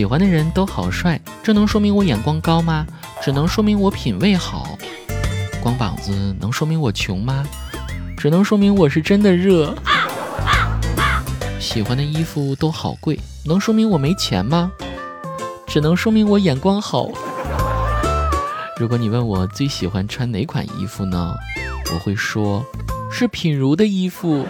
喜欢的人都好帅，这能说明我眼光高吗？只能说明我品味好。光膀子能说明我穷吗？只能说明我是真的热。喜欢的衣服都好贵，能说明我没钱吗？只能说明我眼光好。如果你问我最喜欢穿哪款衣服呢？我会说，是品如的衣服。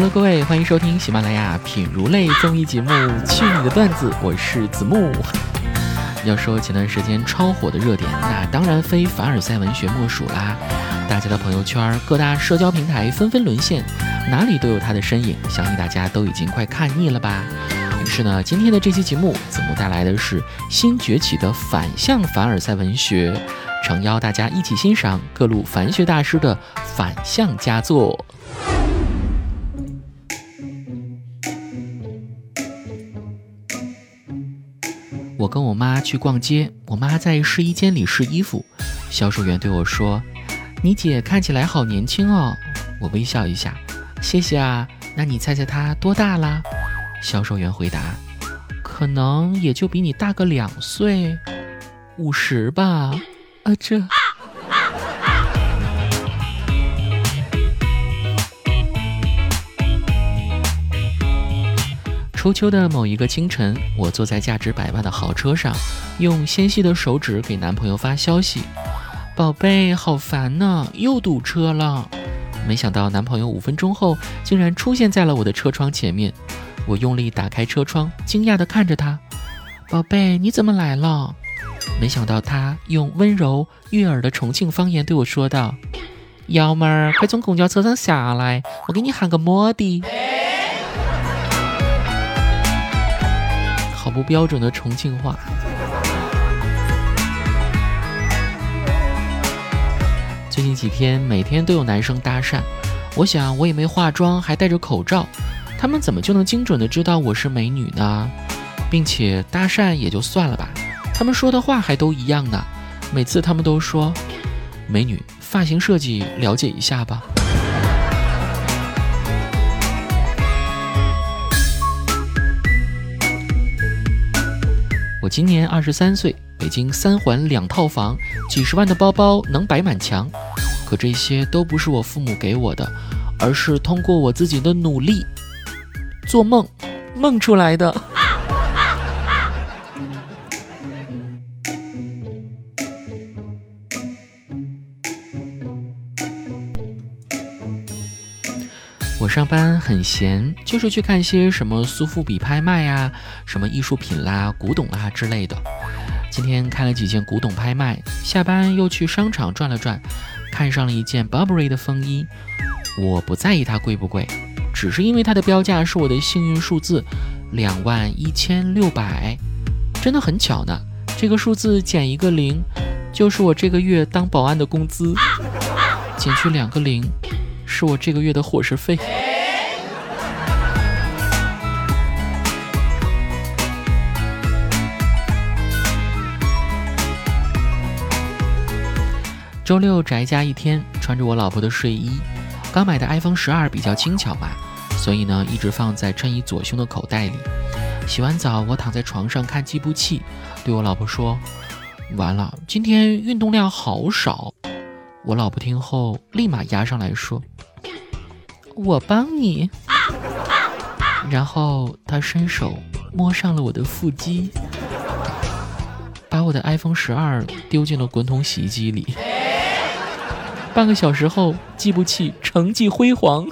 Hello，各位，欢迎收听喜马拉雅品如类综艺节目《去你的段子》，我是子木。要说前段时间超火的热点，那当然非凡尔赛文学莫属啦。大家的朋友圈、各大社交平台纷纷沦陷，哪里都有他的身影，相信大家都已经快看腻了吧。于是呢，今天的这期节目，子木带来的是新崛起的反向凡尔赛文学，诚邀大家一起欣赏各路凡学大师的反向佳作。跟我妈去逛街，我妈在试衣间里试衣服。销售员对我说：“你姐看起来好年轻哦。”我微笑一下，谢谢啊。那你猜猜她多大啦？销售员回答：“可能也就比你大个两岁，五十吧。”啊，这。初秋的某一个清晨，我坐在价值百万的豪车上，用纤细的手指给男朋友发消息：“宝贝，好烦呢，又堵车了。”没想到男朋友五分钟后竟然出现在了我的车窗前面。我用力打开车窗，惊讶地看着他：“宝贝，你怎么来了？”没想到他用温柔悦耳的重庆方言对我说道：“幺妹儿，快从公交车上下来，我给你喊个摩的。”不标准的重庆话。最近几天每天都有男生搭讪，我想我也没化妆，还戴着口罩，他们怎么就能精准的知道我是美女呢？并且搭讪也就算了吧，他们说的话还都一样呢。每次他们都说：“美女，发型设计了解一下吧。”我今年二十三岁，北京三环两套房，几十万的包包能摆满墙。可这些都不是我父母给我的，而是通过我自己的努力，做梦梦出来的。上班很闲，就是去看些什么苏富比拍卖呀，什么艺术品啦、古董啦之类的。今天看了几件古董拍卖，下班又去商场转了转，看上了一件 Burberry 的风衣。我不在意它贵不贵，只是因为它的标价是我的幸运数字，两万一千六百，真的很巧呢。这个数字减一个零，就是我这个月当保安的工资，减去两个零。是我这个月的伙食费。周六宅家一天，穿着我老婆的睡衣，刚买的 iPhone 十二比较轻巧嘛，所以呢一直放在衬衣左胸的口袋里。洗完澡，我躺在床上看计步器，对我老婆说：“完了，今天运动量好少。”我老婆听后立马压上来说。我帮你，然后他伸手摸上了我的腹肌，把我的 iPhone 十二丢进了滚筒洗衣机里。半个小时后，计步器成绩辉煌。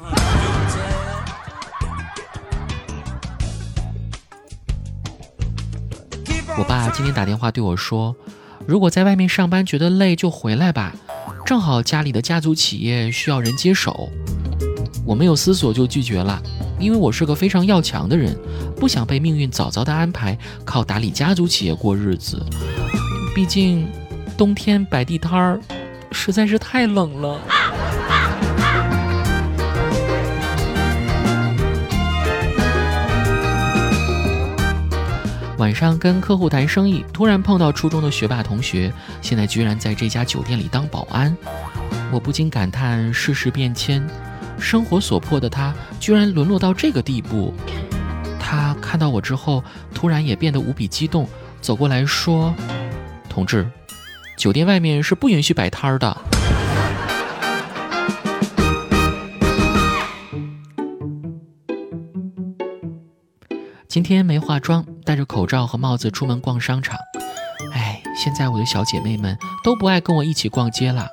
我爸今天打电话对我说：“如果在外面上班觉得累，就回来吧，正好家里的家族企业需要人接手。”我没有思索就拒绝了。因为我是个非常要强的人不想被命运早早的安排靠打理家族企业过日子。毕竟冬天摆地摊儿实在是太冷了。晚上跟客户谈生意突然碰到初中的学霸同学现在居然在这家酒店里当保安。我不禁感叹世事变迁生活所迫的他居然沦落到这个地步。他看到我之后，突然也变得无比激动，走过来说：“同志，酒店外面是不允许摆摊儿的。”今天没化妆，戴着口罩和帽子出门逛商场。哎，现在我的小姐妹们都不爱跟我一起逛街了，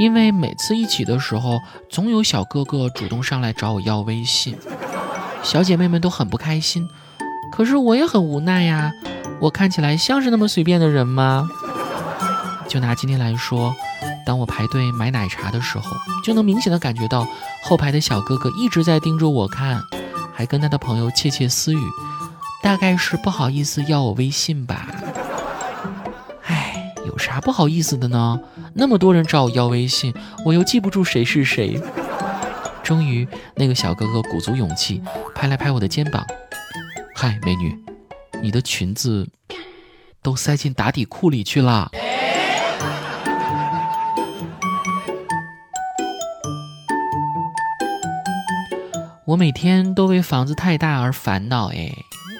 因为每次一起的时候，总有小哥哥主动上来找我要微信，小姐妹们都很不开心。可是我也很无奈呀，我看起来像是那么随便的人吗？就拿今天来说，当我排队买奶茶的时候，就能明显的感觉到后排的小哥哥一直在盯着我看，还跟他的朋友窃窃私语。大概是不好意思要我微信吧，有啥不好意思的呢？那么多人找我要微信，我又记不住谁是谁。终于，那个小哥哥鼓足勇气，拍了拍我的肩膀：“嗨，美女，你的裙子都塞进打底裤里去了。”我每天都为房子太大而烦恼，哎。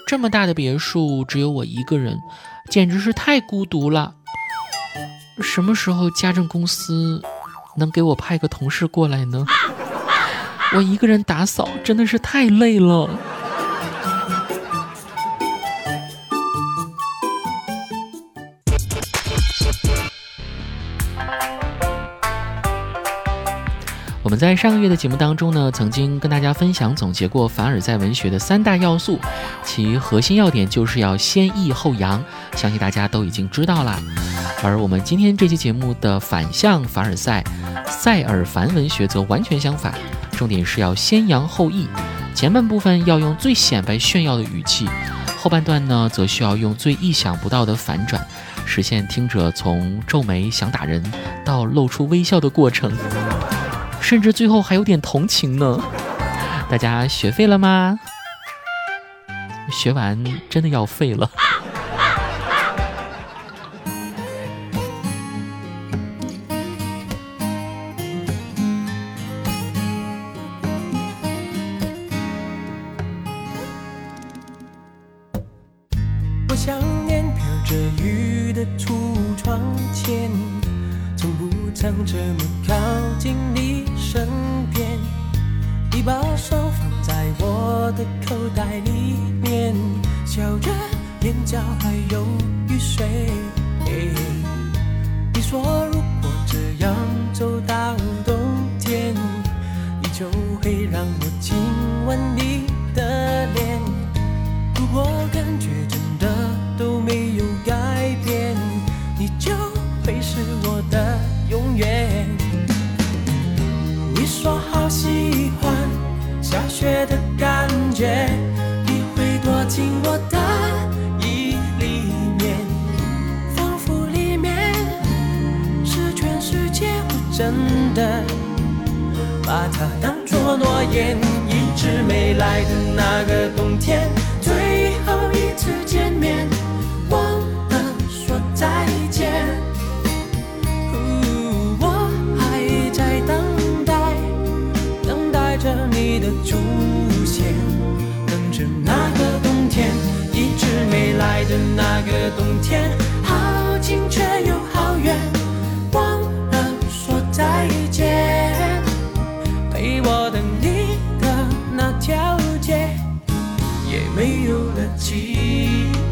这么大的别墅，只有我一个人，简直是太孤独了。什么时候家政公司能给我派个同事过来呢？我一个人打扫真的是太累了。我们在上个月的节目当中呢，曾经跟大家分享总结过凡尔赛文学的三大要素，其核心要点就是要先抑后扬，相信大家都已经知道了。而我们今天这期节目的反向凡尔赛，塞尔凡文学则完全相反，重点是要先扬后抑，前半部分要用最显摆炫耀的语气，后半段呢则需要用最意想不到的反转，实现听者从皱眉想打人到露出微笑的过程。甚至最后还有点同情呢，大家学废了吗？学完真的要废了。着雨的橱窗前，从不曾这么靠近你。身边，你把手放在我的口袋里面，笑着，眼角还有雨水。你说如果这样走到冬天，你就会让我亲吻你会是我的永远。你说好喜欢下雪的感觉，你会躲进我的衣里面，仿佛里面是全世界。我真的把它当作诺言，一直没来的那个冬天，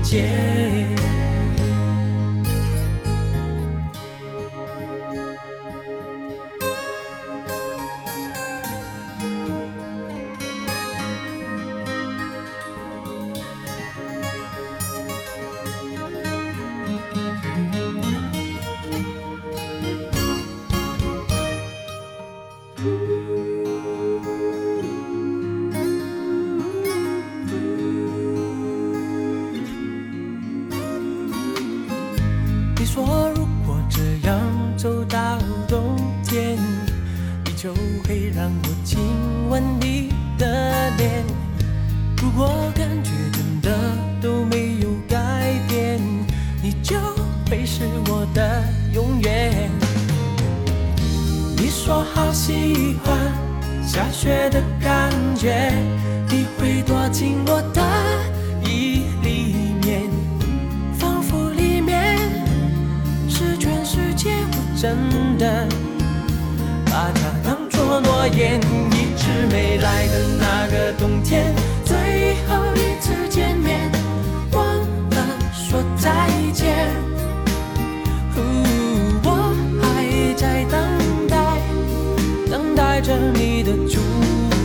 见。冬天你就会让我亲吻你的脸如果感觉真的都没有改变你就会是我的永远。你说好喜欢下雪的感觉你会躲进我的着你的出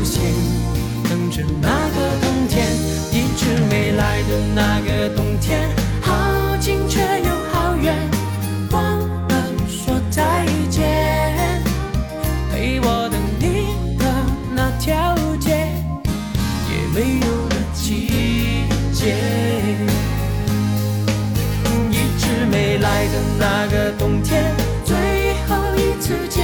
现，等着那个冬天，一直没来的那个冬天，好近却又好远，忘了说再见。陪我等你的那条街，也没有了季节。一直没来的那个冬天，最后一次见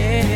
的